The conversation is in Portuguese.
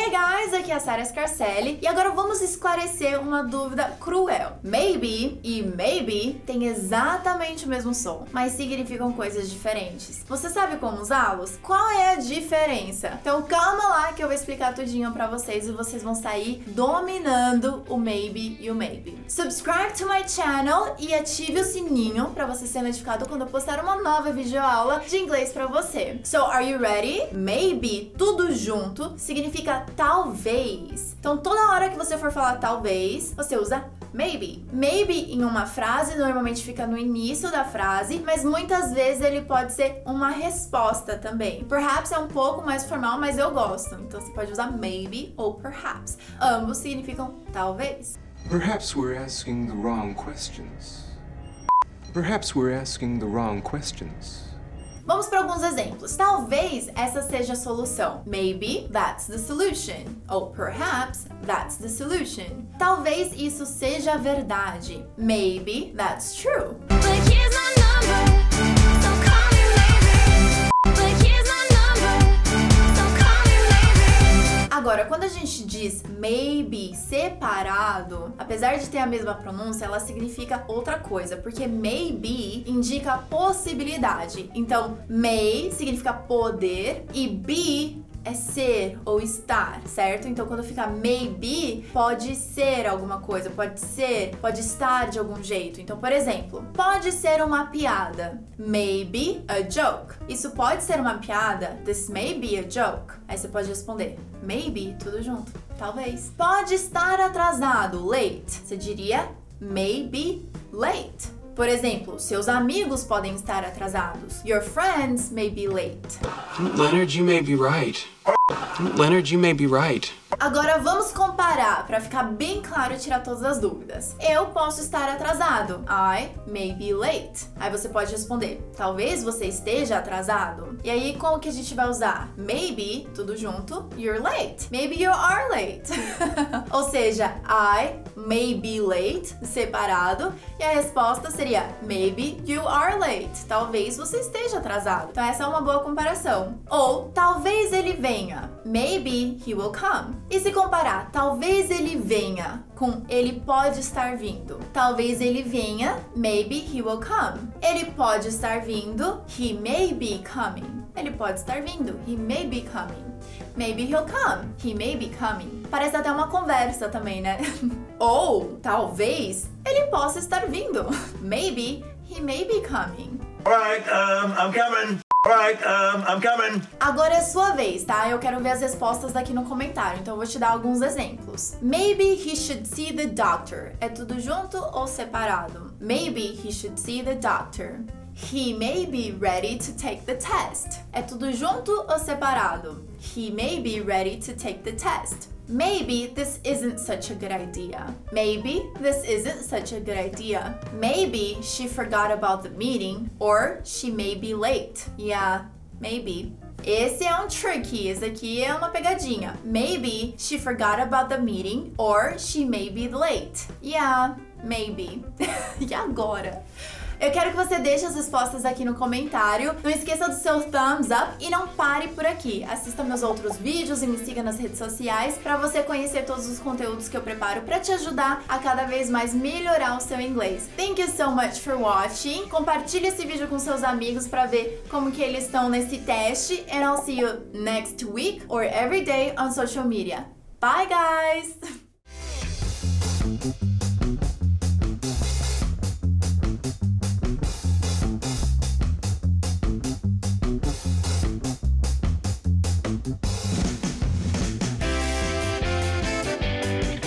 Hey guys, aqui é a Sarah Scarcelli e agora vamos esclarecer uma dúvida cruel. Maybe e maybe têm exatamente o mesmo som, mas significam coisas diferentes. Você sabe como usá-los? Qual é a diferença? Então calma lá que eu vou explicar tudinho para vocês e vocês vão sair dominando o maybe e o maybe. Subscribe to my channel e ative o sininho para você ser notificado quando eu postar uma nova videoaula de inglês para você. So, are you ready? Maybe, tudo junto, significa talvez. Então, toda hora que você for falar talvez, você usa maybe. Maybe em uma frase normalmente fica no início da frase, mas muitas vezes ele pode ser uma resposta também. Perhaps é um pouco mais formal, mas eu gosto. Então você pode usar maybe ou perhaps. Ambos significam talvez. Perhaps we're asking the wrong questions. Perhaps we're asking the wrong questions. Vamos para alguns exemplos. Talvez essa seja a solução. Maybe that's the solution. Ou perhaps that's the solution. Talvez isso seja a verdade. Maybe that's true. Agora, quando a gente diz maybe separado, apesar de ter a mesma pronúncia, ela significa outra coisa, porque maybe indica possibilidade. Então, may significa poder e be é ser ou estar, certo? Então, quando fica maybe, pode ser alguma coisa, pode ser, pode estar de algum jeito. Então, por exemplo, pode ser uma piada. Maybe a joke. Isso pode ser uma piada. This may be a joke. Aí você pode responder maybe, tudo junto. Talvez. Pode estar atrasado. Late. Você diria maybe late. Por exemplo, seus amigos podem estar atrasados. Your friends may be late. Leonard, you may be right. Leonard, you may be right. Agora vamos comparar para ficar bem claro e tirar todas as dúvidas. Eu posso estar atrasado. I may be late. Aí você pode responder: talvez você esteja atrasado. E aí como que a gente vai usar? Maybe, tudo junto, you're late. Maybe you are late. Ou seja, I may be late, separado, e a resposta seria maybe you are late. Talvez você esteja atrasado. Então essa é uma boa comparação. Ou talvez ele venha. Maybe he will come. E se comparar, talvez ele venha com ele pode estar vindo. Talvez ele venha, maybe he will come. Ele pode estar vindo, he may be coming. Ele pode estar vindo, he may be coming. Maybe he'll come, he may be coming. Parece até uma conversa também, né? Ou talvez ele possa estar vindo. Maybe he may be coming. Alright, um, I'm coming. Alright, um, I'm coming. Agora é sua vez, tá? Eu quero ver as respostas aqui no comentário, então eu vou te dar alguns exemplos. Maybe he should see the doctor. É tudo junto ou separado? Maybe he should see the doctor. He may be ready to take the test. É tudo junto ou separado? He may be ready to take the test. Maybe this isn't such a good idea. Maybe this isn't such a good idea. Maybe she forgot about the meeting or she may be late. Yeah, maybe. Esse é um tricky, esse aqui é uma pegadinha. Maybe she forgot about the meeting or she may be late. Yeah, maybe. e agora? Eu quero que você deixe as respostas aqui no comentário. Não esqueça do seu thumbs up e não pare por aqui. Assista meus outros vídeos e me siga nas redes sociais para você conhecer todos os conteúdos que eu preparo para te ajudar a cada vez mais melhorar o seu inglês. Thank you so much for watching. Compartilhe esse vídeo com seus amigos para ver como que eles estão nesse teste. And I'll see you next week or every day on social media. Bye guys!